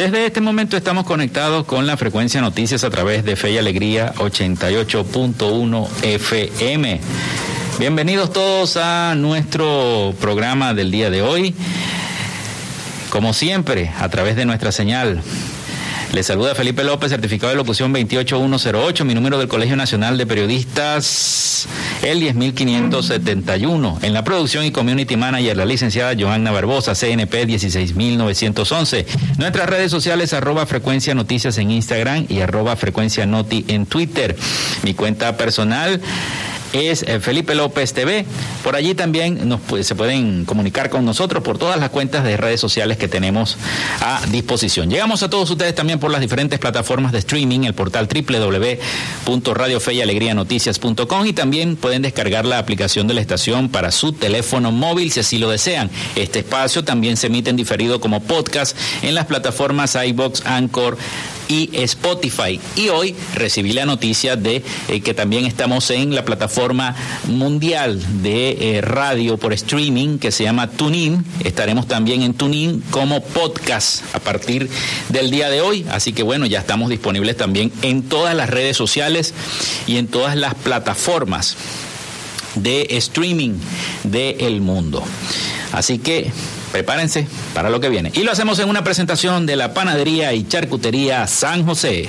Desde este momento estamos conectados con la frecuencia noticias a través de Fe y Alegría 88.1 FM. Bienvenidos todos a nuestro programa del día de hoy. Como siempre, a través de nuestra señal les saluda Felipe López, certificado de locución 28108, mi número del Colegio Nacional de Periodistas, el 10571. En la producción y community manager, la licenciada Johanna Barbosa, CNP 16911. Nuestras redes sociales, arroba frecuencia noticias en Instagram y arroba frecuencia noti en Twitter. Mi cuenta personal es eh, Felipe López TV. Por allí también nos, se pueden comunicar con nosotros por todas las cuentas de redes sociales que tenemos a disposición. Llegamos a todos ustedes también por las diferentes plataformas de streaming, el portal www.radiofeyalegrianoticias.com y también pueden descargar la aplicación de la estación para su teléfono móvil si así lo desean. Este espacio también se emite en diferido como podcast en las plataformas iBox, Anchor, y Spotify. Y hoy recibí la noticia de eh, que también estamos en la plataforma mundial de eh, radio por streaming que se llama TuneIn. Estaremos también en TuneIn como podcast a partir del día de hoy. Así que bueno, ya estamos disponibles también en todas las redes sociales y en todas las plataformas de streaming del mundo. Así que prepárense para lo que viene. Y lo hacemos en una presentación de la panadería y charcutería San José.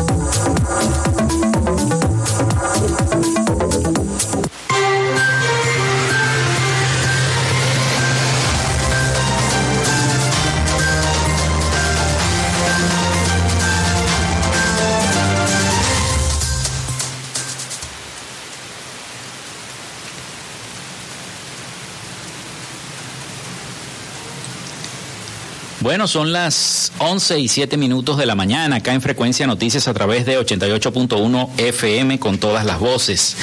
Bueno, son las 11 y 7 minutos de la mañana acá en Frecuencia Noticias a través de 88.1 FM con todas las voces.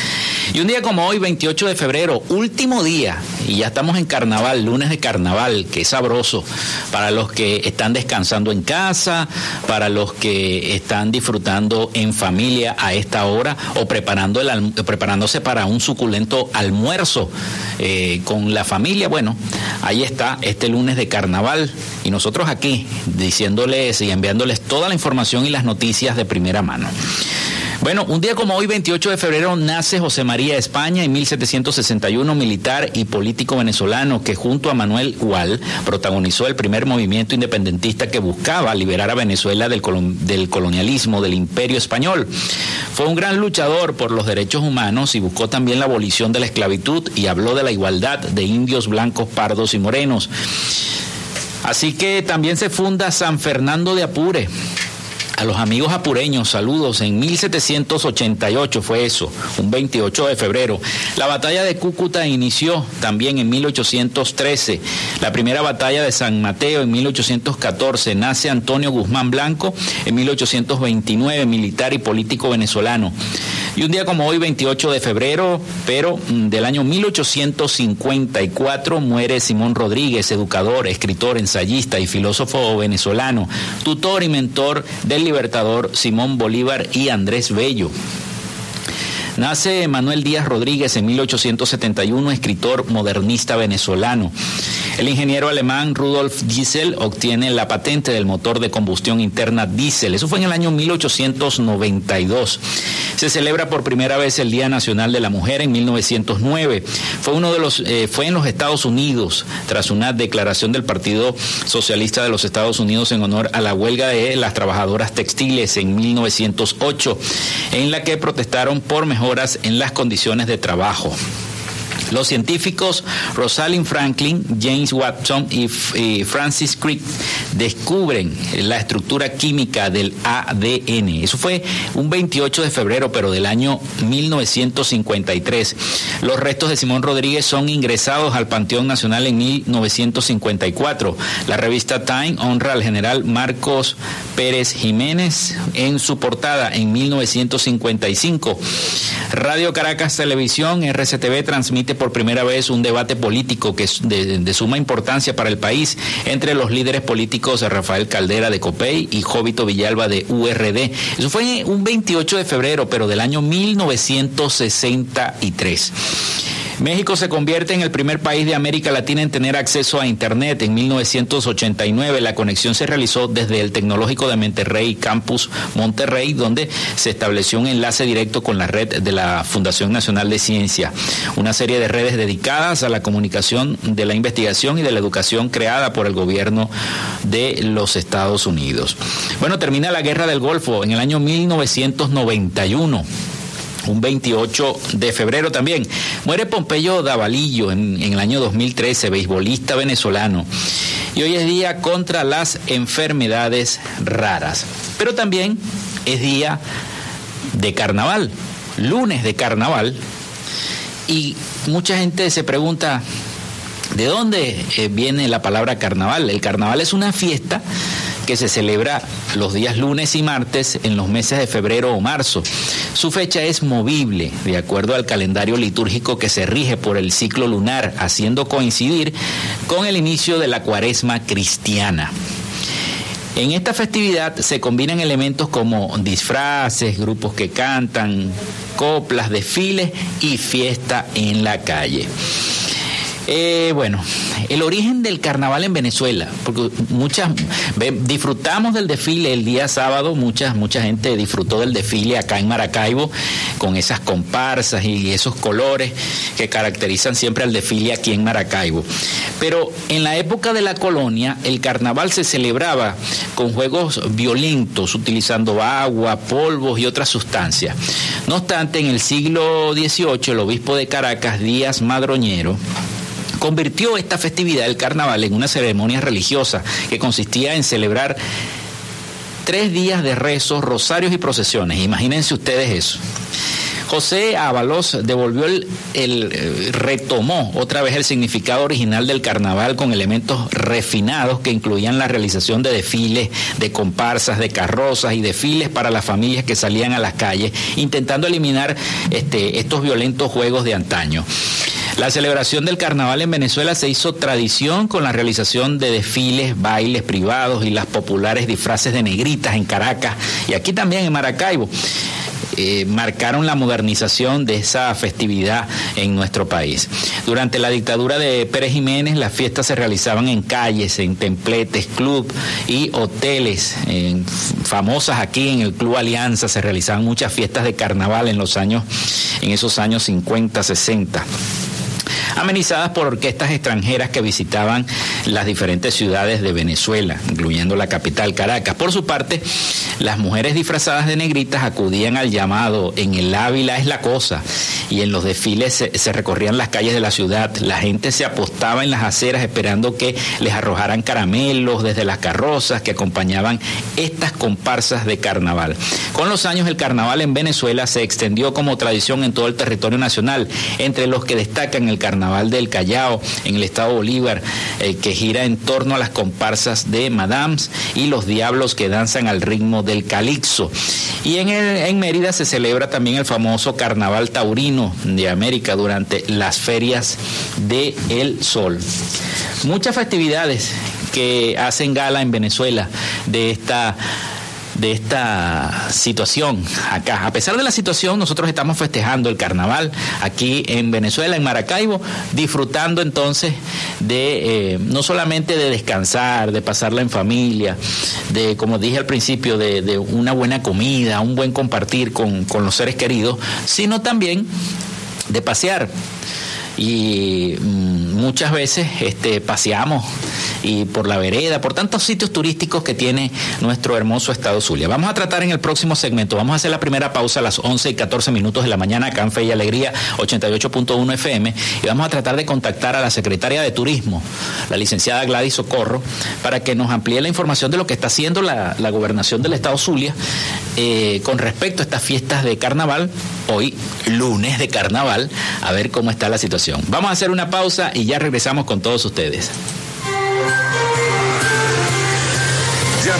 Y un día como hoy, 28 de febrero, último día, y ya estamos en carnaval, lunes de carnaval, que es sabroso para los que están descansando en casa, para los que están disfrutando en familia a esta hora o preparando el, preparándose para un suculento almuerzo eh, con la familia. Bueno, ahí está este lunes de carnaval y nosotros aquí diciéndoles y enviándoles toda la información y las noticias de primera mano. Bueno, un día como hoy, 28 de febrero, nace José María España en 1761, militar y político venezolano que junto a Manuel Gual protagonizó el primer movimiento independentista que buscaba liberar a Venezuela del, del colonialismo del imperio español. Fue un gran luchador por los derechos humanos y buscó también la abolición de la esclavitud y habló de la igualdad de indios blancos, pardos y morenos. Así que también se funda San Fernando de Apure, a los amigos apureños, saludos. En 1788 fue eso, un 28 de febrero. La batalla de Cúcuta inició también en 1813. La primera batalla de San Mateo en 1814. Nace Antonio Guzmán Blanco en 1829, militar y político venezolano. Y un día como hoy, 28 de febrero, pero mm, del año 1854, muere Simón Rodríguez, educador, escritor, ensayista y filósofo venezolano, tutor y mentor del libertador Simón Bolívar y Andrés Bello. Nace Manuel Díaz Rodríguez en 1871, escritor modernista venezolano. El ingeniero alemán Rudolf Diesel obtiene la patente del motor de combustión interna diésel. Eso fue en el año 1892. Se celebra por primera vez el Día Nacional de la Mujer en 1909. Fue uno de los eh, fue en los Estados Unidos tras una declaración del Partido Socialista de los Estados Unidos en honor a la huelga de las trabajadoras textiles en 1908, en la que protestaron por en las condiciones de trabajo. Los científicos Rosalind Franklin, James Watson y, Francis Crick descubren la estructura química del ADN. Eso fue un 28 de febrero, pero del año 1953. Los restos de Simón Rodríguez son ingresados al Panteón Nacional en 1954. La revista Time honra al general Marcos Pérez Jiménez en su portada en 1955. Radio Caracas Televisión, RCTV, transmite por primera vez un debate político que es de, suma importancia para el país entre los líderes políticos Rafael Caldera de COPEI y Jovito Villalba de URD. Eso fue un 28 de febrero, pero del año 1963. México se convierte en el primer país de América Latina en tener acceso a Internet. En 1989 la conexión se realizó desde el Tecnológico de Monterrey, Campus Monterrey, donde se estableció un enlace directo con la red de la Fundación Nacional de Ciencia, una serie de redes dedicadas a la comunicación de la investigación y de la educación creada por el gobierno de los Estados Unidos. Bueno, termina la Guerra del Golfo en el año 1991 un 28 de febrero también. Muere Pompeyo Davalillo en, en, el año 2013, beisbolista venezolano. Y hoy es día contra las enfermedades raras. Pero también es día de carnaval, lunes de carnaval. Y mucha gente se pregunta, ¿de dónde eh, viene la palabra carnaval? El carnaval es una fiesta que se celebra los días lunes y martes en los meses de febrero o marzo. Su fecha es movible, de acuerdo al calendario litúrgico que se rige por el ciclo lunar, haciendo coincidir con el inicio de la cuaresma cristiana. En esta festividad se combinan elementos como disfraces, grupos que cantan, coplas, desfiles y fiesta en la calle. Eh, bueno, el origen del carnaval en Venezuela, porque muchas disfrutamos del desfile el día sábado, mucha mucha gente disfrutó del desfile acá en Maracaibo con esas comparsas y esos colores que caracterizan siempre al desfile aquí en Maracaibo. Pero en la época de la colonia el carnaval se celebraba con juegos violentos utilizando agua, polvos y otras sustancias. No obstante, en el siglo XVIII el obispo de Caracas, Díaz Madroñero, convirtió esta festividad del carnaval en una ceremonia religiosa que consistía en celebrar tres días de rezos, rosarios y procesiones. Imagínense ustedes eso. José Ábalos devolvió el, el, retomó otra vez el significado original del carnaval con elementos refinados que incluían la realización de desfiles, de comparsas, de carrozas y desfiles para las familias que salían a las calles, intentando eliminar este, estos violentos juegos de antaño. La celebración del carnaval en Venezuela se hizo tradición con la realización de desfiles, bailes privados y las populares disfraces de negritas en Caracas y aquí también en Maracaibo. Eh, marcaron la modernización de esa festividad en nuestro país. Durante la dictadura de Pérez Jiménez, las fiestas se realizaban en calles, en templetes, club y hoteles. famosas aquí en el Club Alianza se realizaban muchas fiestas de carnaval en los años, en esos años 50, 60 amenizadas por orquestas extranjeras que visitaban las diferentes ciudades de Venezuela, incluyendo la capital Caracas. Por su parte, las mujeres disfrazadas de negritas acudían al llamado En el Ávila es la cosa y en los desfiles se, recorrían las calles de la ciudad. La gente se apostaba en las aceras esperando que les arrojaran caramelos desde las carrozas que acompañaban estas comparsas de carnaval. Con los años el carnaval en Venezuela se extendió como tradición en todo el territorio nacional, entre los que destacan el carnaval del Callao en el estado Bolívar, eh, que gira en torno a las comparsas de Madams y los diablos que danzan al ritmo del calixo. Y en, en Mérida se celebra también el famoso carnaval taurino de América durante las ferias de El Sol. Muchas festividades que hacen gala en Venezuela de esta de esta situación acá. A pesar de la situación, nosotros estamos festejando el carnaval aquí en Venezuela, en Maracaibo, disfrutando entonces de eh, no solamente de descansar, de pasarla en familia, de, como dije al principio, de, de una buena comida, un buen compartir con, con los seres queridos, sino también de pasear y mm, muchas veces este, paseamos y por la vereda, por tantos sitios turísticos que tiene nuestro hermoso estado Zulia. Vamos a tratar en el próximo segmento, vamos a hacer la primera pausa a las 11 y 14 minutos de la mañana acá y Alegría 88.1 FM y vamos a tratar de contactar a la secretaria de Turismo, la licenciada Gladys Socorro, para que nos amplíe la información de lo que está haciendo la, gobernación del estado Zulia eh, con respecto a estas fiestas de carnaval, hoy lunes de carnaval, a ver cómo está la situación. Vamos a hacer una pausa y ya regresamos con todos ustedes.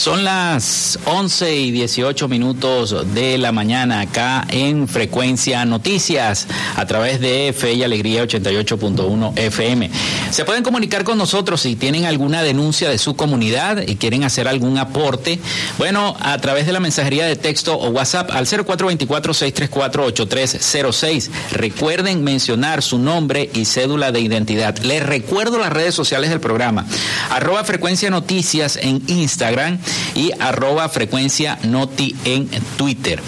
Son las 11 y 18 minutos de la mañana acá en Frecuencia Noticias a través de Fe y Alegría 88.1 FM. Se pueden comunicar con nosotros si tienen alguna denuncia de su comunidad y quieren hacer algún aporte. Bueno, a través de la mensajería de texto o WhatsApp al 0424-634-8306. Recuerden mencionar su nombre y cédula de identidad. Les recuerdo las redes sociales del programa. Arroba Frecuencia Noticias en Instagram y arroba frecuencia noti en Twitter.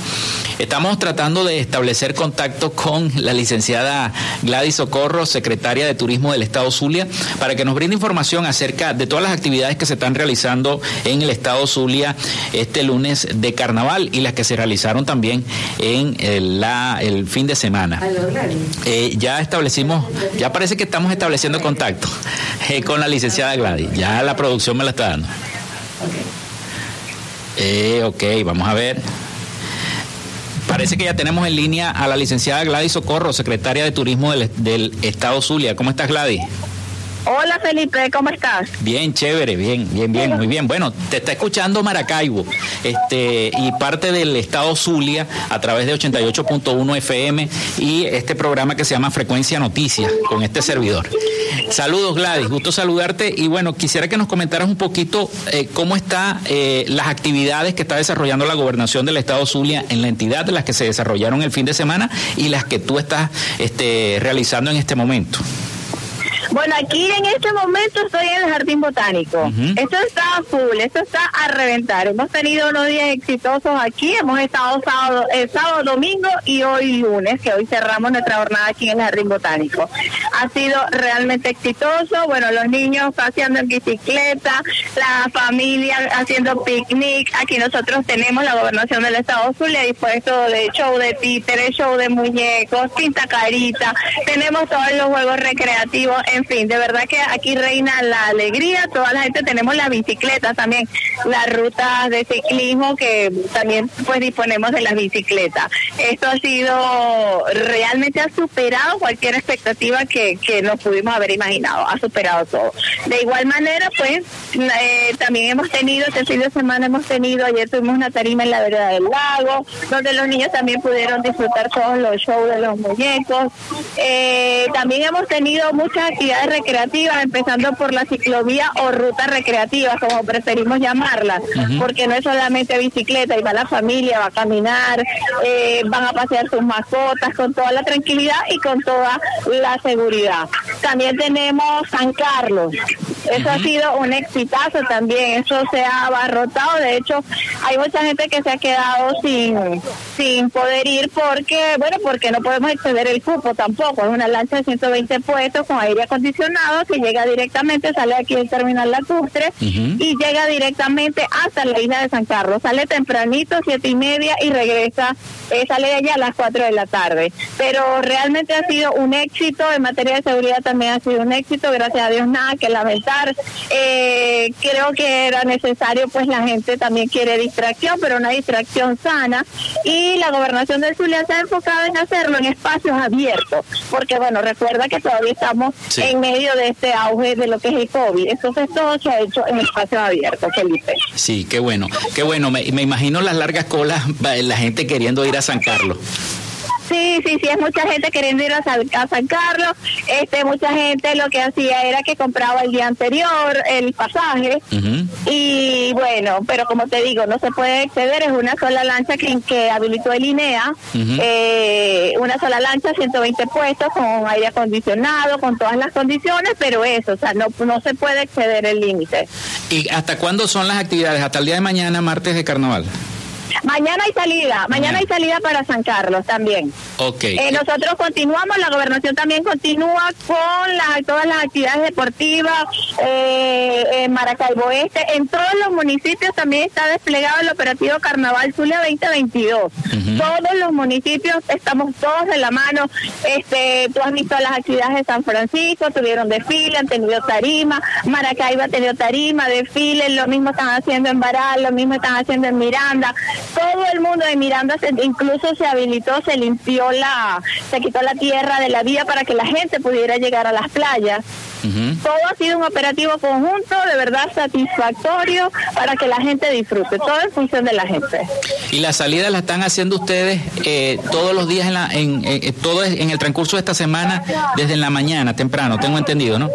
Estamos tratando de establecer contacto con la licenciada Gladys Socorro, secretaria de Turismo del Estado Zulia, para que nos brinde información acerca de todas las actividades que se están realizando en el Estado Zulia este lunes de carnaval y las que se realizaron también en el, la, el fin de semana. Eh, ya establecimos, ya parece que estamos estableciendo contacto eh, con la licenciada Gladys. Ya la producción me la está dando. Eh, ok, vamos a ver. Parece que ya tenemos en línea a la licenciada Gladys Socorro, secretaria de Turismo del, del Estado Zulia. ¿Cómo estás, Gladys? Hola Felipe, ¿cómo estás? Bien, chévere, bien, bien, bien, muy bien. Bueno, te está escuchando Maracaibo este, y parte del estado Zulia a través de 88.1 FM y este programa que se llama Frecuencia Noticias con este servidor. Saludos Gladys, gusto saludarte y bueno, quisiera que nos comentaras un poquito eh, cómo están eh, las actividades que está desarrollando la gobernación del estado Zulia en la entidad las que se desarrollaron el fin de semana y las que tú estás este, realizando en este momento. Bueno, aquí en este momento estoy en el Jardín Botánico. Esto está full, esto está a reventar. Hemos tenido unos días exitosos aquí. Hemos estado sábado, el sábado, domingo y hoy lunes, que hoy cerramos nuestra jornada aquí en el Jardín Botánico. Ha sido realmente exitoso. Bueno, los niños paseando en bicicleta, la familia haciendo picnic. Aquí nosotros tenemos la gobernación del Estado Zulia dispuesto de show de títeres, show de muñecos, pinta carita. Tenemos todos los juegos recreativos en fin, de verdad que aquí reina la alegría, toda la gente tenemos las bicicletas también, las rutas de ciclismo que también pues disponemos de las bicicletas. Esto ha sido, realmente ha superado cualquier expectativa que, que nos pudimos haber imaginado, ha superado todo. De igual manera, pues eh, también hemos tenido, este fin de semana hemos tenido, ayer tuvimos una tarima en la vereda del lago, donde los niños también pudieron disfrutar todos los shows de los muñecos. Eh, también hemos tenido muchas actividades recreativas, empezando por la ciclovía o ruta recreativa, como preferimos llamarla, porque no es solamente bicicleta, y va la familia, va a caminar, eh, van a pasear sus mascotas con toda la tranquilidad y con toda la seguridad. También tenemos San Carlos. Eso ha sido un exitazo también, eso se ha abarrotado, de hecho hay mucha gente que se ha quedado sin, sin poder ir porque, bueno, porque no podemos exceder el cupo tampoco, es una lancha de 120 puestos con aire acondicionado que llega directamente, sale aquí del terminal lacustre y llega directamente hasta la isla de San Carlos, sale tempranito, siete y media y regresa, eh, sale de allá a las 4 de la tarde, pero realmente ha sido un éxito, en materia de seguridad también ha sido un éxito, gracias a Dios nada que lamentar. Eh, creo que era necesario, pues la gente también quiere distracción, pero una distracción sana. Y la gobernación del Zulia se ha enfocado en hacerlo en espacios abiertos, porque bueno, recuerda que todavía estamos en medio de este auge de lo que es el COVID. Entonces todo se ha hecho en espacios abiertos, Felipe. Sí, qué bueno, qué bueno. Me, me imagino las largas colas, la gente queriendo ir a San Carlos. Sí, sí, sí, es mucha gente queriendo ir a San, Carlos. Este, mucha gente lo que hacía era que compraba el día anterior el pasaje. Y bueno, pero como te digo, no se puede exceder, es una sola lancha que, que habilitó el INEA. Eh, una sola lancha, 120 puestos, con aire acondicionado, con todas las condiciones, pero eso, o sea, no, no se puede exceder el límite. ¿Y hasta cuándo son las actividades? ¿Hasta el día de mañana, martes de carnaval? Mañana hay salida, mañana hay salida para San Carlos también. Ok. Eh, nosotros continuamos, la gobernación también continúa con todas las actividades deportivas eh, en Maracaibo Este. En todos los municipios también está desplegado el operativo Carnaval Zulia 2022. Todos los municipios estamos todos de la mano. Este, tú has visto las actividades de San Francisco, tuvieron desfile, han tenido tarima, Maracaibo ha tenido tarima, desfile, lo mismo están haciendo en Baral, lo mismo están haciendo en Miranda todo el mundo de Miranda incluso se habilitó, se limpió la, se quitó la tierra de la vía para que la gente pudiera llegar a las playas. Todo ha sido un operativo conjunto, de verdad satisfactorio para que la gente disfrute, todo en función de la gente. Y la salida la están haciendo ustedes eh, todos los días, en, la, en, eh, todo en el transcurso de esta semana, desde la mañana, temprano, tengo entendido, ¿no?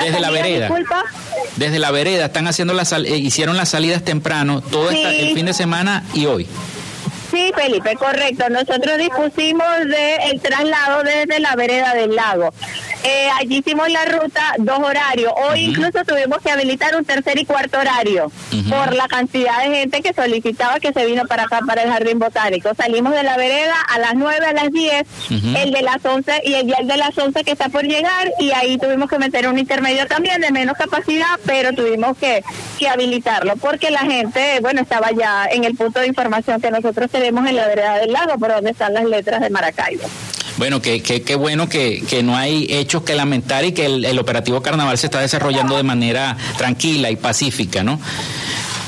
desde la vereda. Desde la vereda están haciendo las eh, hicieron las salidas temprano todo el fin de semana y hoy. Sí, Felipe, correcto. Nosotros dispusimos del el traslado desde la vereda del lago. Eh, allí hicimos la ruta dos horarios. Hoy incluso tuvimos que habilitar un tercer y cuarto horario por la cantidad de gente que solicitaba que se vino para acá, para el Jardín Botánico. Salimos de la vereda a las 9, a las 10, el de las 11 y el el de las 11 que está por llegar y ahí tuvimos que meter un intermedio también de menos capacidad, pero tuvimos que, que habilitarlo porque la gente, bueno, estaba ya en el punto de información que nosotros tenemos en la vereda del lago, por donde están las letras de Maracaibo. Bueno, qué que, bueno que, que, no hay hechos que lamentar y que el, operativo carnaval se está desarrollando de manera tranquila y pacífica, ¿no?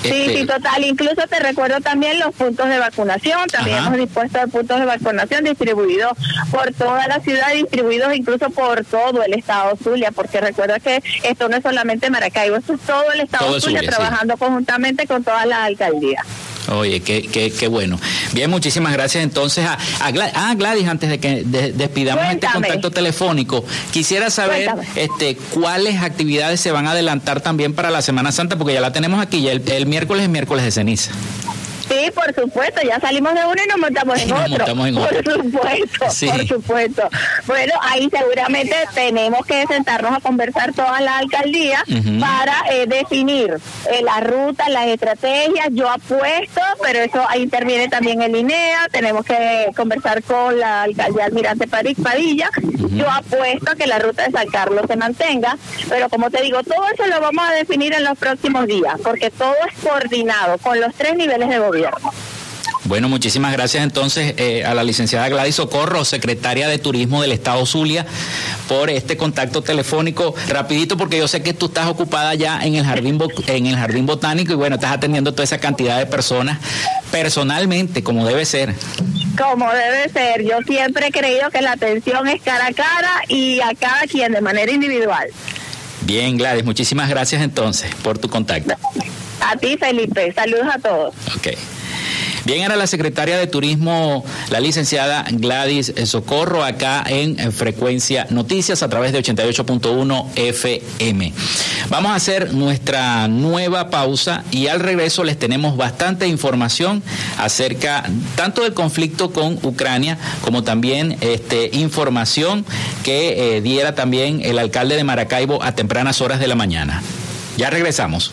Sí, sí, Este, total. Incluso te recuerdo también los puntos de vacunación. También Ajá. hemos dispuesto de puntos de vacunación distribuidos por toda la ciudad, distribuidos incluso por todo el estado Zulia, porque recuerda que esto no es solamente Maracaibo, esto es todo el estado Todo el Zulia, sí. trabajando conjuntamente con todas las alcaldías. Oye, qué, qué, qué bueno. Bien, muchísimas gracias entonces a, a Gladys. Ah, Gladys, antes de que de- despidamos este contacto telefónico, quisiera saber Cuéntame. este cuáles actividades se van a adelantar también para la Semana Santa, porque ya la tenemos aquí, ya el, el miércoles es miércoles de ceniza. Sí, por supuesto, ya salimos de uno y nos montamos en Nos otro. montamos en otro. Por supuesto, Sí. por supuesto. Bueno, ahí seguramente tenemos que sentarnos a conversar todas las alcaldías Ujú. para eh, definir eh, las rutas, las estrategias. Yo apuesto, pero eso ahí interviene también el INEA. Tenemos que conversar con la alcaldía Almirante París Padilla. Yo apuesto a que la ruta de San Carlos se mantenga, pero como te digo, todo eso lo vamos a definir en los próximos días, porque todo es coordinado con los tres niveles de gobierno. Bueno, muchísimas gracias entonces eh, a la licenciada Gladys Socorro, secretaria de Turismo del Estado Zulia, por este contacto telefónico. Rapidito, porque yo sé que tú estás ocupada ya en el jardín en el jardín botánico y bueno, estás atendiendo toda esa cantidad de personas personalmente, como debe ser. Como debe ser. Yo siempre he creído que la atención es cara a cara y a cada quien de manera individual. Bien, Gladys, muchísimas gracias entonces por tu contacto. A ti, Felipe. Saludos a todos. Ok. Bien, era la secretaria de Turismo, la licenciada Gladys Socorro, acá en eh, Frecuencia Noticias a través de 88.1 FM. Vamos a hacer nuestra nueva pausa y al regreso les tenemos bastante información acerca tanto del conflicto con Ucrania como también este, información que eh, diera también el alcalde de Maracaibo a tempranas horas de la mañana. Ya regresamos.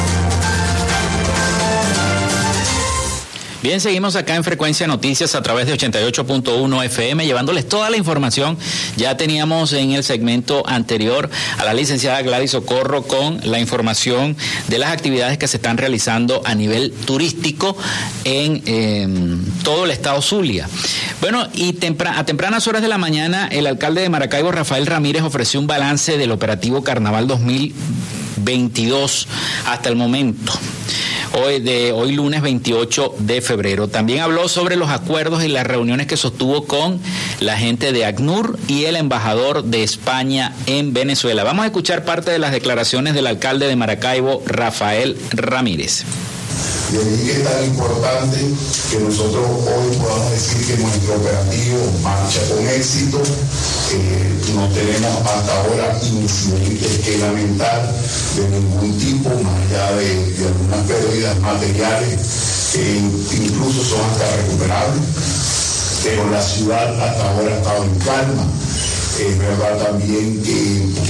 Bien, seguimos acá en Frecuencia Noticias a través de 88.1 FM, llevándoles toda la información. Ya teníamos en el segmento anterior a la licenciada Gladys Socorro con la información de las actividades que se están realizando a nivel turístico en eh, todo el estado Zulia. Bueno, y a tempranas horas de la mañana, el alcalde de Maracaibo, Rafael Ramírez, ofreció un balance del operativo Carnaval 2022 hasta el momento hoy, de hoy lunes 28 de febrero. También habló sobre los acuerdos y las reuniones que sostuvo con la gente de ACNUR y el embajador de España en Venezuela. Vamos a escuchar parte de las declaraciones del alcalde de Maracaibo, Rafael Ramírez. De ahí que es tan importante que nosotros hoy podamos decir que nuestro operativo marcha con éxito. No tenemos hasta ahora incidentes que lamentar de ningún tipo, más allá de, de algunas pérdidas materiales que incluso son hasta recuperables. Pero la ciudad hasta ahora ha estado en calma. Es verdad también que,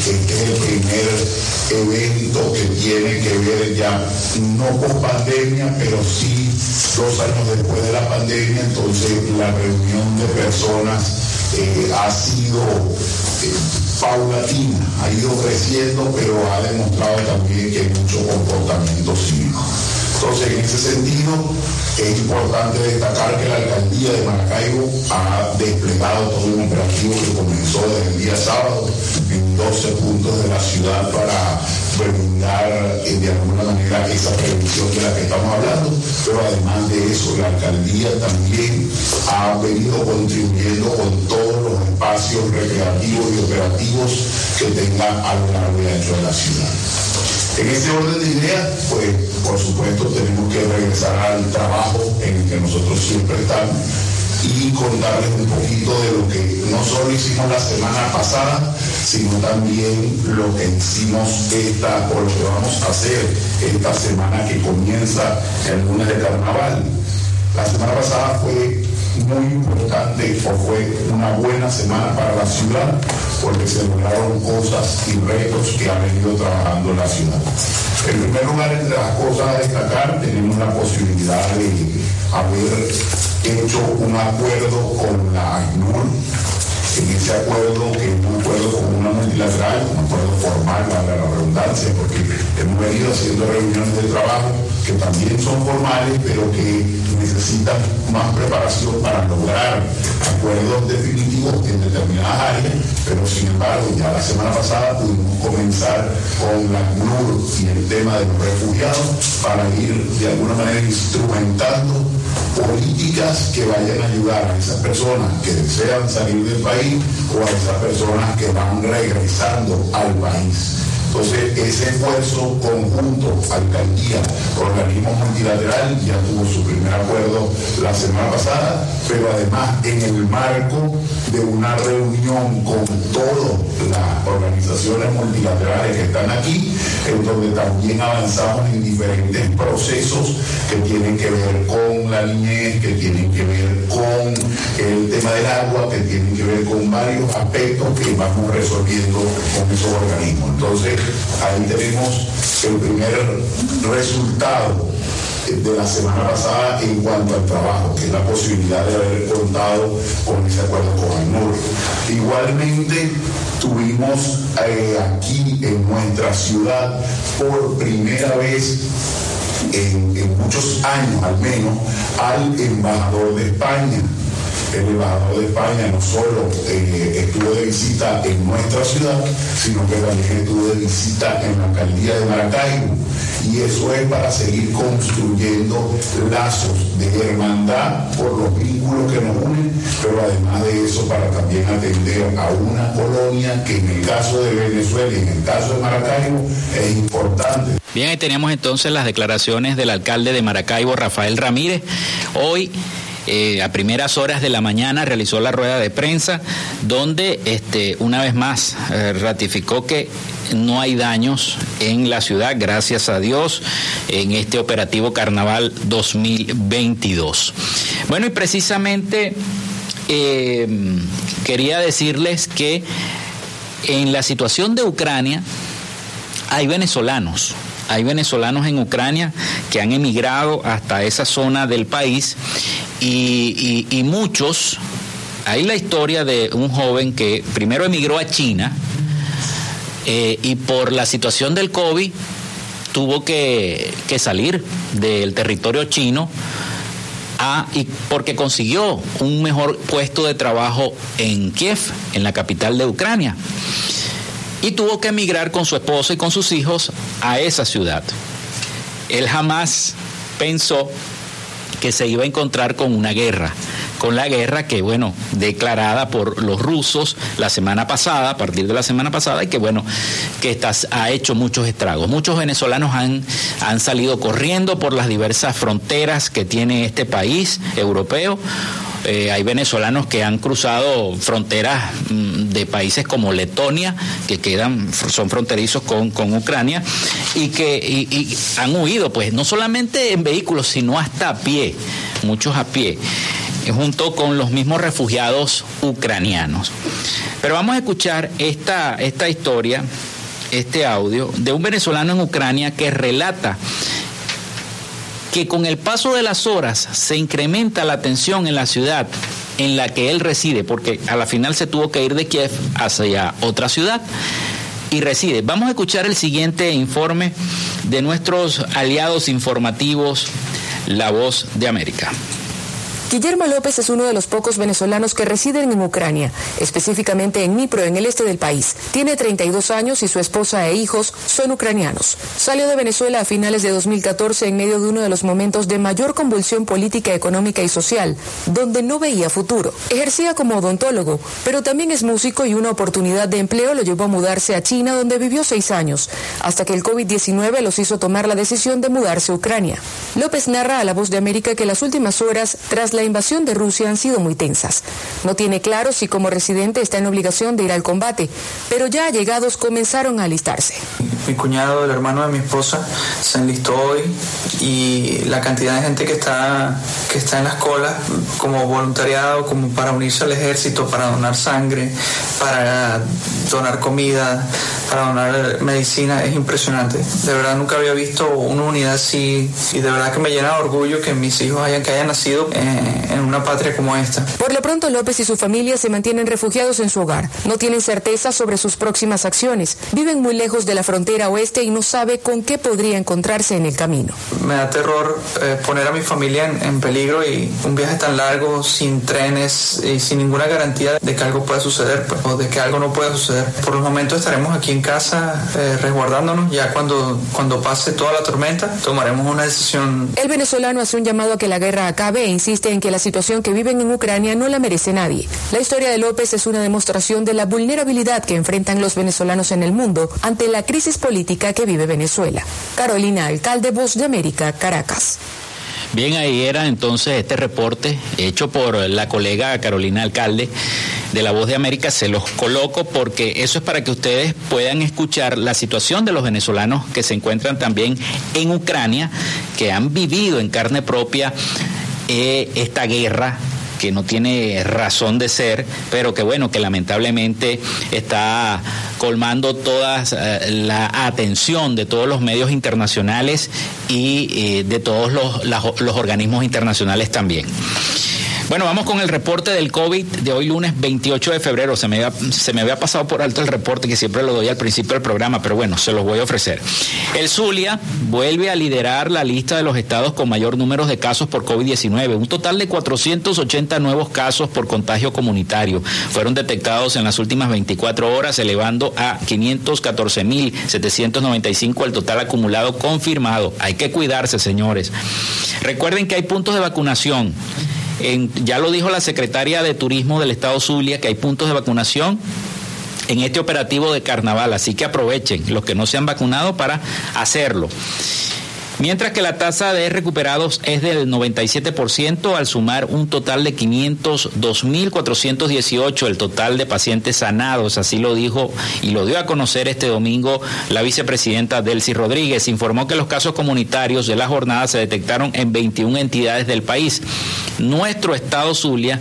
que este es el primer evento que tiene que ver ya, no con pandemia, pero sí dos años después de la pandemia, entonces la reunión de personas eh, ha sido eh, paulatina, ha ido creciendo, pero ha demostrado también que hay mucho comportamiento cívico. Entonces, en ese sentido, es importante destacar que la alcaldía de Maracaibo ha desplegado todo un operativo que comenzó desde el día sábado en 12 puntos de la ciudad para brindar eh, de alguna manera esa prevención de la que estamos hablando, pero además de eso, la alcaldía también ha venido contribuyendo con todos los espacios recreativos y operativos que tenga a lo largo de la ciudad. En ese orden de ideas, pues por supuesto tenemos que regresar al trabajo en el que nosotros siempre estamos y contarles un poquito de lo que no solo hicimos la semana pasada, sino también lo que hicimos esta, o lo que vamos a hacer esta semana que comienza el lunes de carnaval. La semana pasada fue muy importante o fue una buena semana para la ciudad porque se lograron cosas y retos que ha venido trabajando la ciudad. En primer lugar, entre las cosas a destacar, tenemos la posibilidad de haber hecho un acuerdo con la ACNUR en ese acuerdo, que es un acuerdo con una multilateral, un acuerdo formal, porque hemos venido haciendo reuniones de trabajo que también son formales, pero que necesitan más preparación para lograr acuerdos definitivos en determinadas áreas, pero sin embargo ya la semana pasada pudimos comenzar con la CNUR y el tema de los refugiados para ir de alguna manera instrumentando políticas que vayan a ayudar a esas personas que desean salir del país o a esas personas que van regresando al país. Entonces, ese esfuerzo conjunto, alcaldía, organismo multilateral, ya tuvo su primer acuerdo la semana pasada, pero además en el marco de una reunión con todas las organizaciones multilaterales que están aquí, en donde también avanzamos en diferentes procesos que tienen que ver con la niñez, que tienen que ver con el tema del agua, que tienen que ver con varios aspectos que vamos resolviendo con esos organismos. Entonces, ahí tenemos el primer resultado de la semana pasada en cuanto al trabajo, que es la posibilidad de haber contado con ese acuerdo con ANUR. Igualmente tuvimos eh, aquí en nuestra ciudad por primera vez en muchos años al menos al embajador de España el embajador de España no solo eh, estuvo de visita en nuestra ciudad, sino que también estuvo de visita en la alcaldía de Maracaibo. Y eso es para seguir construyendo lazos de hermandad por los vínculos que nos unen, pero además de eso para también atender a una colonia que en el caso de Venezuela y en el caso de Maracaibo es importante. Bien, ahí tenemos entonces las declaraciones del alcalde de Maracaibo, Rafael Ramírez. Hoy eh, a primeras horas de la mañana realizó la rueda de prensa donde este, una vez más eh, ratificó que no hay daños en la ciudad, gracias a Dios, en este operativo Carnaval 2022. Bueno, y precisamente eh, quería decirles que en la situación de Ucrania hay venezolanos hay venezolanos en Ucrania que han emigrado hasta esa zona del país y, muchos, hay la historia de un joven que primero emigró a China eh, y por la situación del COVID tuvo que, salir del territorio chino y porque consiguió un mejor puesto de trabajo en Kiev, en la capital de Ucrania. Y tuvo que emigrar con su esposa y con sus hijos a esa ciudad. Él jamás pensó que se iba a encontrar con una guerra, con la guerra que, bueno, declarada por los rusos la semana pasada, a partir de la semana pasada, y que, bueno, que ha hecho muchos estragos. Muchos venezolanos han, han salido corriendo por las diversas fronteras que tiene este país europeo. Eh, hay venezolanos que han cruzado fronteras mm, de países como Letonia, que quedan, son fronterizos con, Ucrania, y que han huido, pues, no solamente en vehículos, sino hasta a pie, muchos a pie, junto con los mismos refugiados ucranianos. Pero vamos a escuchar esta, esta historia, este audio, de un venezolano en Ucrania que relata que con el paso de las horas se incrementa la tensión en la ciudad en la que él reside, porque a la final se tuvo que ir de Kiev hacia otra ciudad y reside. Vamos a escuchar el siguiente informe de nuestros aliados informativos, La Voz de América. Guillermo López es uno de los pocos venezolanos que residen en Ucrania, específicamente en Dnipro, en el este del país. Tiene 32 años y su esposa e hijos son ucranianos. Salió de Venezuela a finales de 2014 en medio de uno de los momentos de mayor convulsión política, económica y social, donde no veía futuro. Ejercía como odontólogo, pero también es músico y una oportunidad de empleo lo llevó a mudarse a China, donde vivió seis años, hasta que el COVID-19 los hizo tomar la decisión de mudarse a Ucrania. López narra a La Voz de América que las últimas horas tras la invasión de Rusia han sido muy tensas. No tiene claro si como residente está en obligación de ir al combate, pero ya allegados comenzaron a alistarse. Mi cuñado, el hermano de mi esposa, se enlistó hoy y la cantidad de gente que está, que está en las colas como voluntariado, como para unirse al ejército, para donar sangre, para donar comida, para donar medicina, es impresionante. De verdad nunca había visto una unidad así y de verdad que me llena de orgullo que mis hijos hayan, que hayan nacido eh, en una patria como esta. Por lo pronto López y su familia se mantienen refugiados en su hogar. No tienen certeza sobre sus próximas acciones. Viven muy lejos de la frontera oeste y no sabe con qué podría encontrarse en el camino. Me da terror eh, poner a mi familia en, peligro y un viaje tan largo sin trenes y sin ninguna garantía de que algo pueda suceder pues, o de que algo no pueda suceder. Por el momento estaremos aquí en casa eh, resguardándonos. Ya cuando, cuando pase toda la tormenta tomaremos una decisión. El venezolano hace un llamado a que la guerra acabe e insiste en que la situación que viven en Ucrania no la merece nadie. La historia de López es una demostración de la vulnerabilidad que enfrentan los venezolanos en el mundo ante la crisis política que vive Venezuela. Carolina Alcalde, Voz de América, Caracas. Bien, ahí era entonces este reporte hecho por la colega Carolina Alcalde de La Voz de América. Se los coloco porque eso es para que ustedes puedan escuchar la situación de los venezolanos que se encuentran también en Ucrania, que han vivido en carne propia eh, esta guerra que no tiene razón de ser, pero que bueno, que lamentablemente está colmando toda eh, la atención de todos los medios internacionales y eh, de todos los, los organismos internacionales también. Bueno, vamos con el reporte del COVID de hoy lunes 28 de febrero. Se me, había, se me había pasado por alto el reporte que siempre lo doy al principio del programa, pero bueno, se los voy a ofrecer. El Zulia vuelve a liderar la lista de los estados con mayor número de casos por COVID-19. Un total de 480 nuevos casos por contagio comunitario fueron detectados en las últimas 24 horas, elevando a 514.795 el total acumulado confirmado. Hay que cuidarse, señores. Recuerden que hay puntos de vacunación ya lo dijo la secretaria de Turismo del Estado Zulia, que hay puntos de vacunación en este operativo de carnaval, así que aprovechen los que no se han vacunado para hacerlo. Mientras que la tasa de recuperados es del 97% al sumar un total de 502.418 el total de pacientes sanados, así lo dijo y lo dio a conocer este domingo la vicepresidenta Delcy Rodríguez. Informó que los casos comunitarios de la jornada se detectaron en 21 entidades del país. Nuestro estado Zulia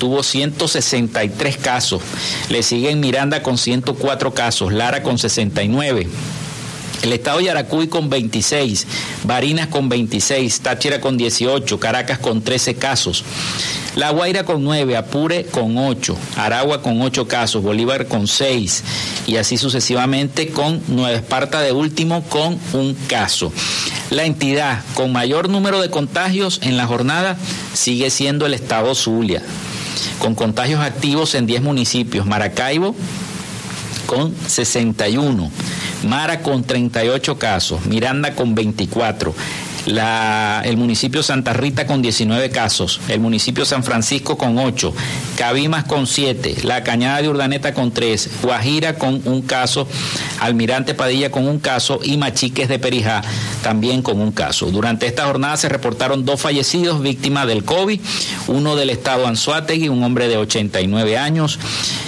tuvo 163 casos. Le siguen Miranda con 104 casos, Lara con 69. El estado de Yaracuy con 26, Barinas con 26, Táchira con 18, Caracas con 13 casos. La Guaira con 9, Apure con 8, Aragua con 8 casos, Bolívar con 6 y así sucesivamente con Nueva Esparta de último con un caso. La entidad con mayor número de contagios en la jornada sigue siendo el estado Zulia, con contagios activos en 10 municipios, Maracaibo con 61. Mara con 38 casos, Miranda con 24, la, el municipio Santa Rita con 19 casos, el municipio San Francisco con 8, Cabimas con 7, La Cañada de Urdaneta con 3, Guajira con un caso, Almirante Padilla con un caso y Machiques de Perijá también con un caso. Durante esta jornada se reportaron dos fallecidos víctimas del COVID, uno del estado Anzuategui, un hombre de 89 años,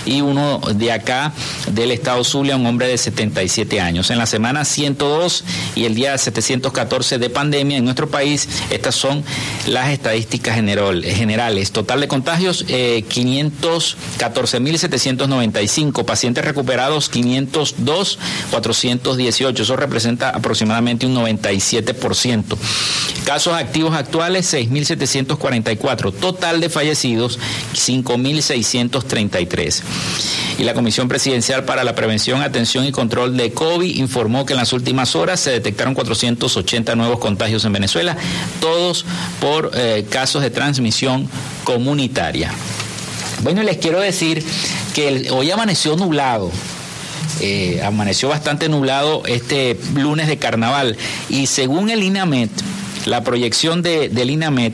y uno de acá del estado Zulia, un hombre de 77 años. En la semana 102 y el día 714 de pandemia, en nuestro país. Estas son las estadísticas generales. Total de contagios, eh, 514.795. Pacientes recuperados, 502, 418. Eso representa aproximadamente un 97%. Casos activos actuales, 6.744. Total de fallecidos, 5.633. Y la Comisión Presidencial para la Prevención, Atención y Control de COVID informó que en las últimas horas se detectaron 480 nuevos contagios en Venezuela, todos por eh, casos de transmisión comunitaria. Bueno, les quiero decir que hoy amaneció nublado. Eh, amaneció bastante nublado este lunes de carnaval y según el INAMET, la proyección de, del INAMET,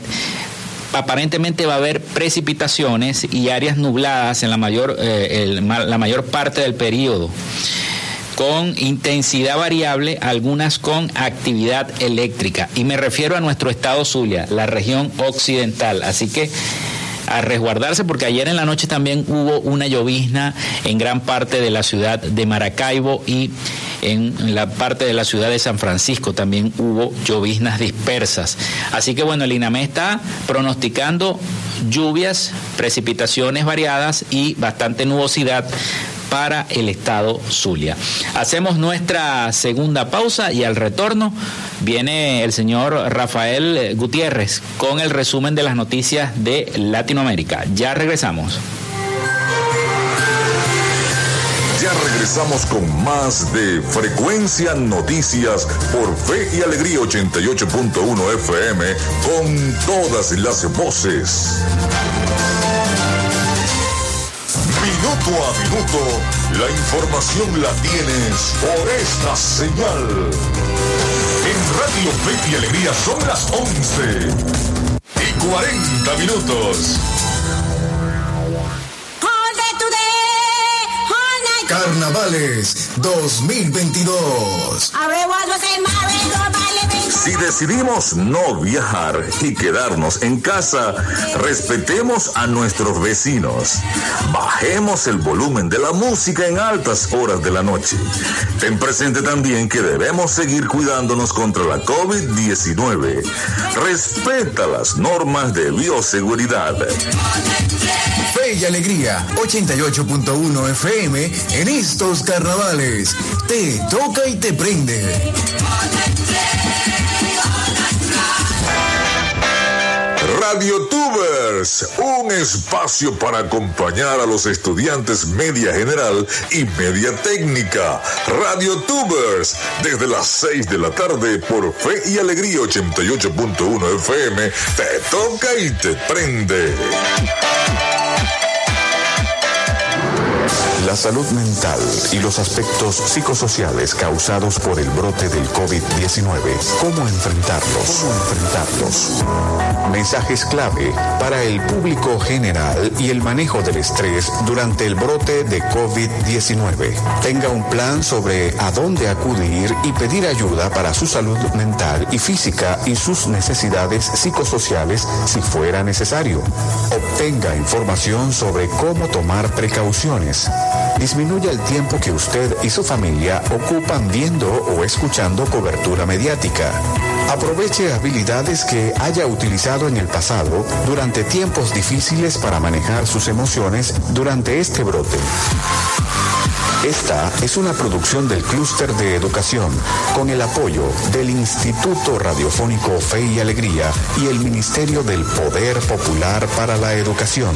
aparentemente va a haber precipitaciones y áreas nubladas en la mayor, eh, la mayor parte del periodo. con intensidad variable, algunas con actividad eléctrica. Y me refiero a nuestro estado Zulia, la región occidental. Así que a resguardarse porque ayer en la noche también hubo una llovizna en gran parte de la ciudad de Maracaibo y en la parte de la ciudad de San Francisco también hubo lloviznas dispersas. Así que bueno, el INAME está pronosticando lluvias, precipitaciones variadas y bastante nubosidad para el estado Zulia. Hacemos nuestra segunda pausa y al retorno viene el señor Rafael Gutiérrez con el resumen de las noticias de Latinoamérica. Ya regresamos. Ya regresamos con más de Frecuencia Noticias por Fe y Alegría 88.1 FM con todas las voces. Minuto a minuto, la información la tienes por esta señal. En Radio Fe y Alegría son las 11 y 40 minutos. Carnavales 2022. Si decidimos no viajar y quedarnos en casa, respetemos a nuestros vecinos. Bajemos el volumen de la música en altas horas de la noche. Ten presente también que debemos seguir cuidándonos contra la COVID-19. Respeta las normas de bioseguridad. Fe y Alegría 88.1 FM en estos carnavales. Te toca y te prende. Radio Tubers, un espacio para acompañar a los estudiantes media general y media técnica. Radio Tubers, desde las 6 de la tarde por Fe y Alegría 88.1 FM, te toca y te prende. La salud mental y los aspectos psicosociales causados por el brote del COVID-19. ¿Cómo enfrentarlos? ¿Cómo enfrentarlos? Mensajes clave para el público general y el manejo del estrés durante el brote de COVID-19. Tenga un plan sobre a dónde acudir y pedir ayuda para su salud mental y física y sus necesidades psicosociales si fuera necesario. Obtenga información sobre cómo tomar precauciones. Disminuya el tiempo que usted y su familia ocupan viendo o escuchando cobertura mediática. Aproveche habilidades que haya utilizado en el pasado durante tiempos difíciles para manejar sus emociones durante este brote. Esta es una producción del Clúster de Educación con el apoyo del Instituto Radiofónico Fe y Alegría y el Ministerio del Poder Popular para la Educación.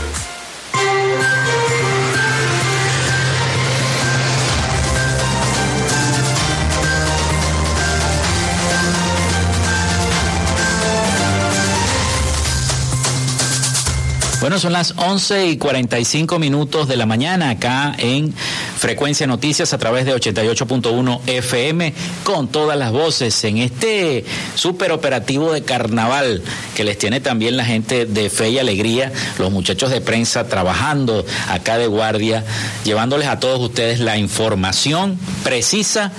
Bueno, son las 11 y 45 minutos de la mañana acá en Frecuencia Noticias a través de 88.1 FM con todas las voces en este super operativo de carnaval que les tiene también la gente de Fe y Alegría, los muchachos de prensa trabajando acá de guardia, llevándoles a todos ustedes la información precisa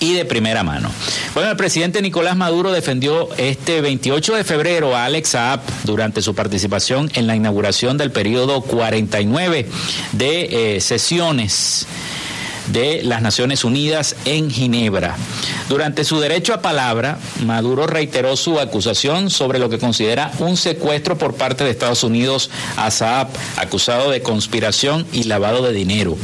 y de primera mano. Bueno, el presidente Nicolás Maduro defendió este 28 de febrero a Alex Saab durante su participación en la inauguración del periodo 49 de eh, sesiones de las Naciones Unidas en Ginebra. Durante su derecho a palabra, Maduro reiteró su acusación sobre lo que considera un secuestro por parte de Estados Unidos a Saab, acusado de conspiración y lavado de dinero.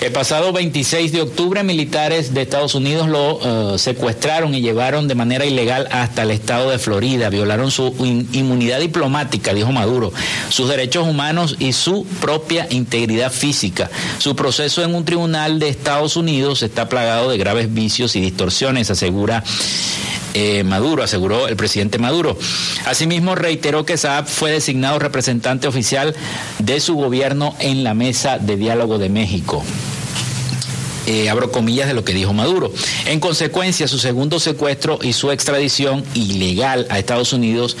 El pasado 26 de octubre, militares de Estados Unidos lo eh, secuestraron y llevaron de manera ilegal hasta el estado de Florida. Violaron su inmunidad diplomática, dijo Maduro, sus derechos humanos y su propia integridad física. Su proceso en un tribunal de Estados Unidos está plagado de graves vicios y distorsiones, asegura eh, Maduro, aseguró el presidente Maduro. Asimismo, reiteró que Saab fue designado representante oficial de su gobierno en la Mesa de Diálogo de México. Eh, abro comillas de lo que dijo Maduro. En consecuencia, su segundo secuestro y su extradición ilegal a Estados Unidos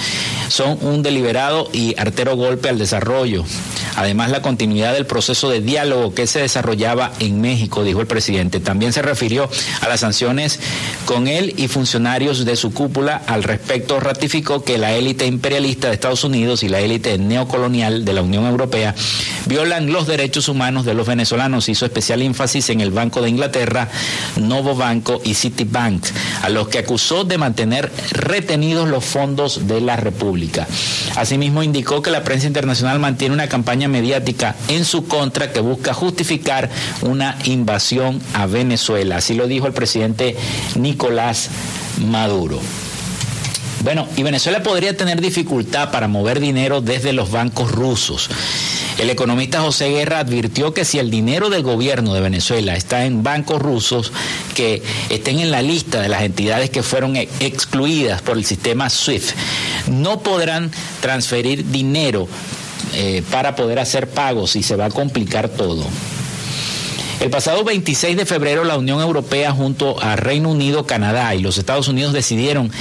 son un deliberado y artero golpe al desarrollo. Además, la continuidad del proceso de diálogo que se desarrollaba en México, dijo el presidente. También se refirió a las sanciones con él y funcionarios de su cúpula. Al respecto, ratificó que la élite imperialista de Estados Unidos y la élite neocolonial de la Unión Europea violan los derechos humanos de los venezolanos. Hizo especial énfasis en el Banco de Inglaterra, Novo Banco y Citibank, a los que acusó de mantener retenidos los fondos de la República. Asimismo, indicó que la prensa internacional mantiene una campaña mediática en su contra que busca justificar una invasión a Venezuela. Así lo dijo el presidente Nicolás Maduro. Bueno, y Venezuela podría tener dificultad para mover dinero desde los bancos rusos. El economista José Guerra advirtió que si el dinero del gobierno de Venezuela está en bancos rusos que estén en la lista de las entidades que fueron excluidas por el sistema SWIFT, no podrán transferir dinero eh, para poder hacer pagos y se va a complicar todo. El pasado 26 de febrero la Unión Europea junto a Reino Unido, Canadá y los Estados Unidos decidieron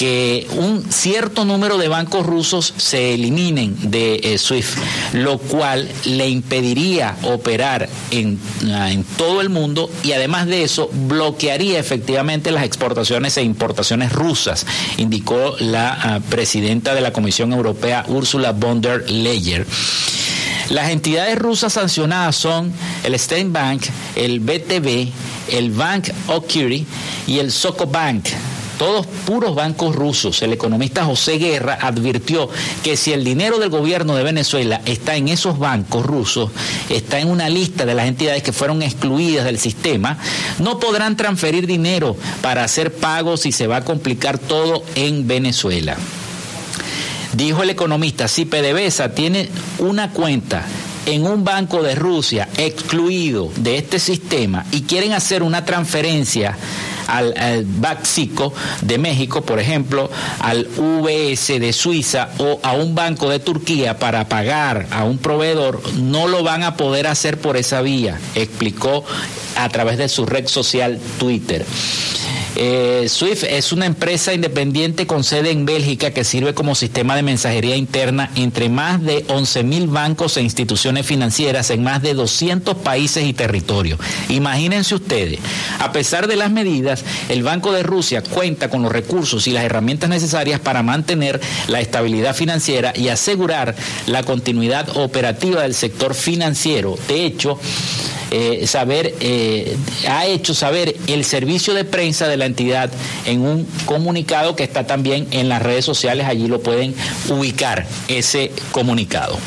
que un cierto número de bancos rusos se eliminen de eh, SWIFT, lo cual le impediría operar en, ah, en, todo el mundo y además de eso bloquearía efectivamente las exportaciones e importaciones rusas, indicó la ah, presidenta de la Comisión Europea, Ursula von der Leyen. Las entidades rusas sancionadas son el State Bank, el BTB, el Bank Okiri y el Sokobank todos puros bancos rusos. El economista José Guerra advirtió que si el dinero del gobierno de Venezuela está en esos bancos rusos, está en una lista de las entidades que fueron excluidas del sistema, no podrán transferir dinero para hacer pagos y se va a complicar todo en Venezuela. Dijo el economista, si PDVSA tiene una cuenta en un banco de Rusia excluido de este sistema y quieren hacer una transferencia al, al de México, por ejemplo, al VS de Suiza o a un banco de Turquía para pagar a un proveedor, no lo van a poder hacer por esa vía, explicó a través de su red social Twitter. Eh, Swift es una empresa independiente con sede en Bélgica que sirve como sistema de mensajería interna entre más de 11 mil bancos e instituciones financieras en más de 200 países y territorios. Imagínense ustedes, a pesar de las medidas, el Banco de Rusia cuenta con los recursos y las herramientas necesarias para mantener la estabilidad financiera y asegurar la continuidad operativa del sector financiero. De hecho, eh, saber, eh, ha hecho saber el servicio de prensa de la entidad en un comunicado que está también en las redes sociales, allí lo pueden ubicar ese comunicado.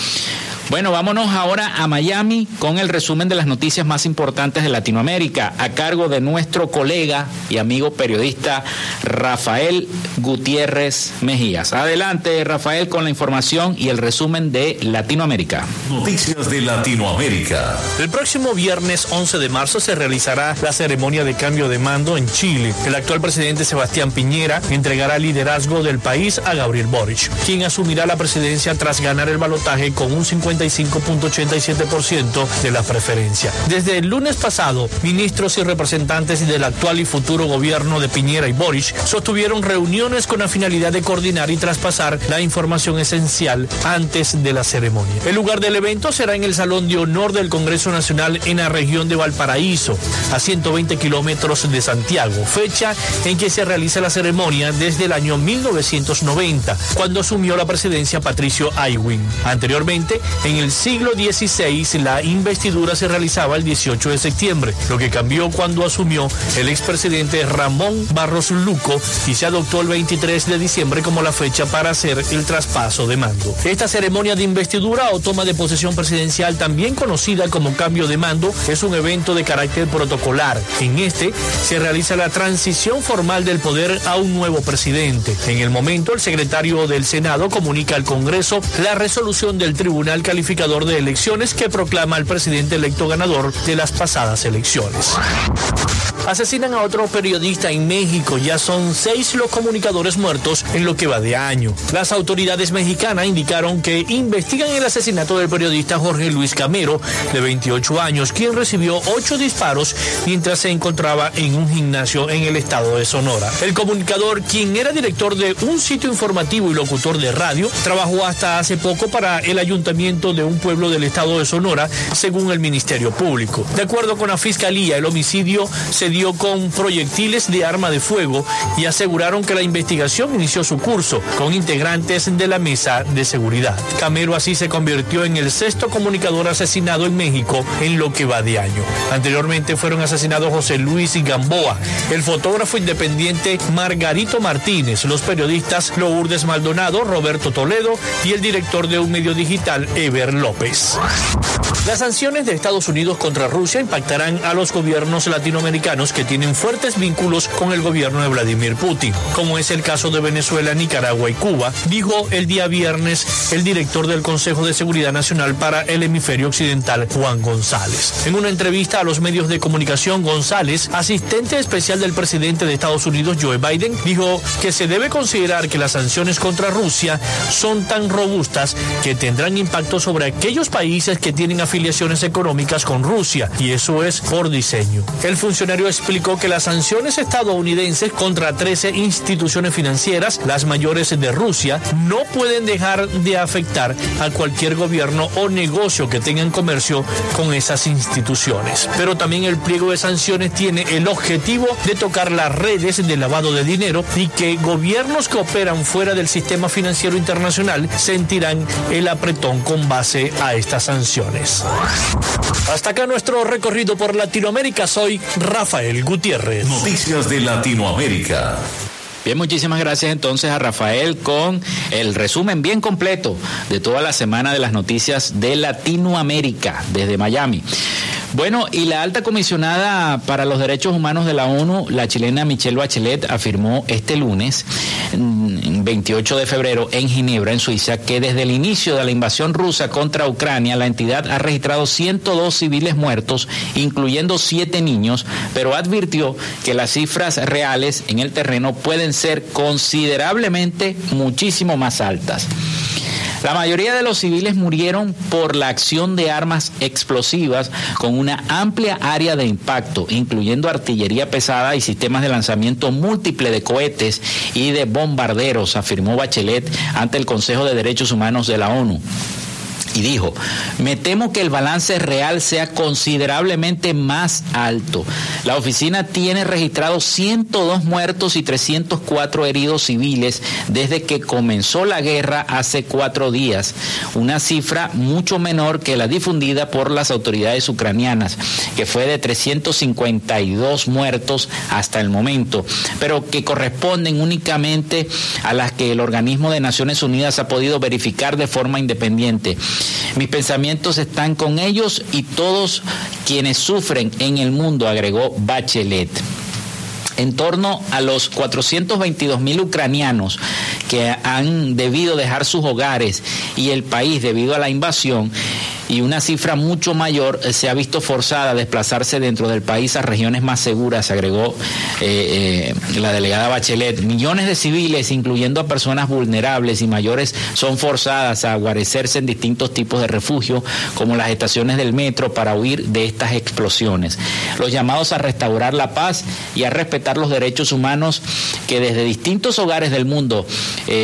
Bueno, vámonos ahora a Miami con el resumen de las noticias más importantes de Latinoamérica, a cargo de nuestro colega y amigo periodista Rafael Gutiérrez Mejías. Adelante, Rafael, con la información y el resumen de Latinoamérica. Noticias de Latinoamérica. El próximo viernes 11 de marzo se realizará la ceremonia de cambio de mando en Chile. El actual presidente Sebastián Piñera entregará liderazgo del país a Gabriel Boric, quien asumirá la presidencia tras ganar el balotaje con un 50 95.87% de la preferencia. Desde el lunes pasado, ministros y representantes del actual y futuro gobierno de Piñera y Boris sostuvieron reuniones con la finalidad de coordinar y traspasar la información esencial antes de la ceremonia. El lugar del evento será en el Salón de Honor del Congreso Nacional en la región de Valparaíso, a 120 kilómetros de Santiago, fecha en que se realiza la ceremonia desde el año 1990, cuando asumió la presidencia Patricio Aywin. Anteriormente, en el siglo XVI, la investidura se realizaba el 18 de septiembre, lo que cambió cuando asumió el expresidente Ramón Barros Luco y se adoptó el 23 de diciembre como la fecha para hacer el traspaso de mando. Esta ceremonia de investidura o toma de posesión presidencial, también conocida como cambio de mando, es un evento de carácter protocolar. En este se realiza la transición formal del poder a un nuevo presidente. En el momento, el secretario del Senado comunica al Congreso la resolución del Tribunal Calificador de Elecciones que proclama al presidente electo ganador de las pasadas elecciones. Asesinan a otro periodista en México. Ya son seis los comunicadores muertos en lo que va de año. Las autoridades mexicanas indicaron que investigan el asesinato del periodista Jorge Luis Camero, de 28 años, quien recibió ocho disparos mientras se encontraba en un gimnasio en el estado de Sonora. El comunicador, quien era director de un sitio informativo y locutor de radio, trabajó hasta hace poco para el ayuntamiento de un pueblo del estado de Sonora, según el Ministerio Público. De acuerdo con la Fiscalía, el homicidio se con proyectiles de arma de fuego y aseguraron que la investigación inició su curso con integrantes de la mesa de seguridad. Camero así se convirtió en el sexto comunicador asesinado en México en lo que va de año. Anteriormente fueron asesinados José Luis y Gamboa, el fotógrafo independiente Margarito Martínez, los periodistas Lourdes Maldonado, Roberto Toledo y el director de un medio digital, Ever López. Las sanciones de Estados Unidos contra Rusia impactarán a los gobiernos latinoamericanos que tienen fuertes vínculos con el gobierno de Vladimir Putin, como es el caso de Venezuela, Nicaragua y Cuba, dijo el día viernes el director del Consejo de Seguridad Nacional para el Hemisferio Occidental, Juan González. En una entrevista a los medios de comunicación, González, asistente especial del presidente de Estados Unidos, Joe Biden, dijo que se debe considerar que las sanciones contra Rusia son tan robustas que tendrán impacto sobre aquellos países que tienen afiliaciones económicas con Rusia, y eso es por diseño. El funcionario explicó que las sanciones estadounidenses contra 13 instituciones financieras, las mayores de Rusia, no pueden dejar de afectar a cualquier gobierno o negocio que tengan comercio con esas instituciones. Pero también el pliego de sanciones tiene el objetivo de tocar las redes de lavado de dinero y que gobiernos que operan fuera del sistema financiero internacional sentirán el apretón con base a estas sanciones. Hasta acá nuestro recorrido por Latinoamérica. Soy Rafael Gutiérrez. Noticias de Latinoamérica. Bien, muchísimas gracias entonces a Rafael con el resumen bien completo de toda la semana de las noticias de Latinoamérica desde Miami. Bueno, y la alta comisionada para los derechos humanos de la ONU, la chilena Michelle Bachelet, afirmó este lunes, 28 de febrero, en Ginebra, en Suiza, que desde el inicio de la invasión rusa contra Ucrania, la entidad ha registrado 102 civiles muertos, incluyendo siete niños, pero advirtió que las cifras reales en el terreno pueden ser considerablemente muchísimo más altas. La mayoría de los civiles murieron por la acción de armas explosivas con una amplia área de impacto, incluyendo artillería pesada y sistemas de lanzamiento múltiple de cohetes y de bombarderos, afirmó Bachelet ante el Consejo de Derechos Humanos de la ONU y dijo, me temo que el balance real sea considerablemente más alto. La oficina tiene registrados 102 muertos y 304 heridos civiles desde que comenzó la guerra hace cuatro días, una cifra mucho menor que la difundida por las autoridades ucranianas, que fue de 352 muertos hasta el momento, pero que corresponden únicamente a las que el organismo de Naciones Unidas ha podido verificar de forma independiente. Mis pensamientos están con ellos y todos quienes sufren en el mundo, agregó Bachelet. En torno a los 422 mil ucranianos que han debido dejar sus hogares y el país debido a la invasión, y una cifra mucho mayor eh, se ha visto forzada a desplazarse dentro del país a regiones más seguras, agregó eh, eh, la delegada Bachelet. Millones de civiles, incluyendo a personas vulnerables y mayores, son forzadas a guarecerse en distintos tipos de refugio, como las estaciones del metro, para huir de estas explosiones. Los llamados a restaurar la paz y a respetar los derechos humanos que desde distintos hogares del mundo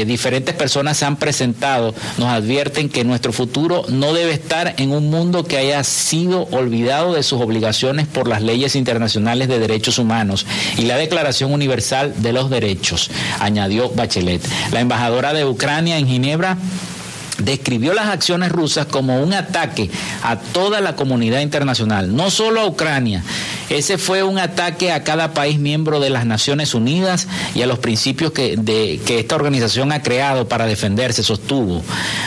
diferentes personas han presentado nos advierten que nuestro futuro no debe estar en un mundo que haya sido olvidado de sus obligaciones por las leyes internacionales de derechos humanos y la Declaración Universal de los Derechos, añadió Bachelet. La embajadora de Ucrania en Ginebra describió las acciones rusas como un ataque a toda la comunidad internacional, no solo a Ucrania. Ese fue un ataque a cada país miembro de las Naciones Unidas y a los principios que, esta organización ha creado para defenderse, sostuvo.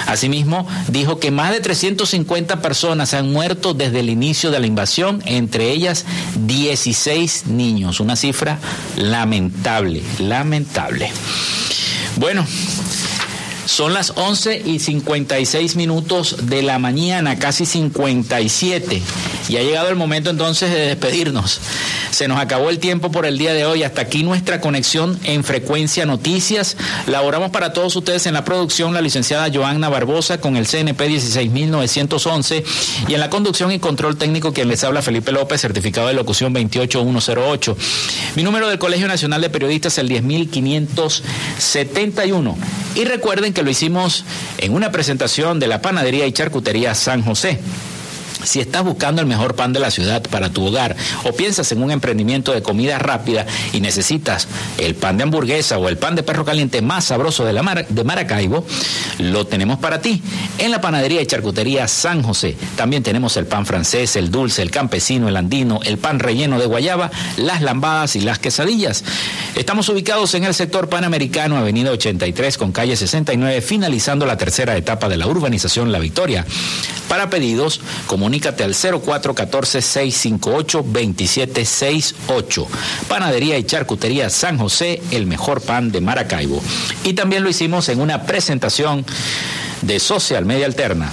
Asimismo, dijo que más de 350 personas han muerto desde el inicio de la invasión, entre ellas 16 niños, una cifra lamentable, lamentable. Bueno, son las 11 y 56 minutos de la mañana, casi 57. Y ha llegado el momento entonces de despedirnos. Se nos acabó el tiempo por el día de hoy. Hasta aquí nuestra conexión en Frecuencia Noticias. Laboramos para todos ustedes en la producción la licenciada Joanna Barbosa con el CNP 16911 y en la conducción y control técnico quien les habla Felipe López, certificado de locución 28108. Mi número del Colegio Nacional de Periodistas es el 10571. Y recuerden que lo hicimos en una presentación de la panadería y charcutería San José. Si estás buscando el mejor pan de la ciudad para tu hogar o piensas en un emprendimiento de comida rápida y necesitas el pan de hamburguesa o el pan de perro caliente más sabroso de, la de Maracaibo, lo tenemos para ti en la panadería y charcutería San José. También tenemos el pan francés, el dulce, el campesino, el andino, el pan relleno de guayaba, las lambadas y las quesadillas. Estamos ubicados en el sector panamericano, avenida 83 con calle 69, finalizando la tercera etapa de la urbanización La Victoria. Para pedidos, como comunícate al 0414-658-2768. Panadería y Charcutería San José, el mejor pan de Maracaibo. Y también lo hicimos en una presentación de Social Media Alterna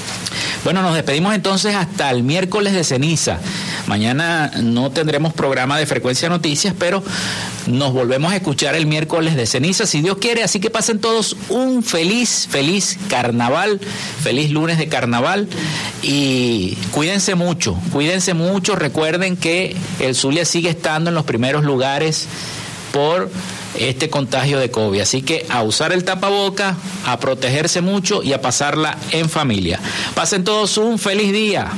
Bueno, nos despedimos entonces hasta el miércoles de ceniza. Mañana no tendremos programa de frecuencia noticias, pero nos volvemos a escuchar el miércoles de ceniza, si Dios quiere. Así que pasen todos un feliz, feliz carnaval, feliz lunes de carnaval y cuídense mucho, cuídense mucho. Recuerden que el Zulia sigue estando en los primeros lugares por este contagio de COVID. Así que a usar el tapaboca, a protegerse mucho y a pasarla en familia. Pasen todos un feliz día.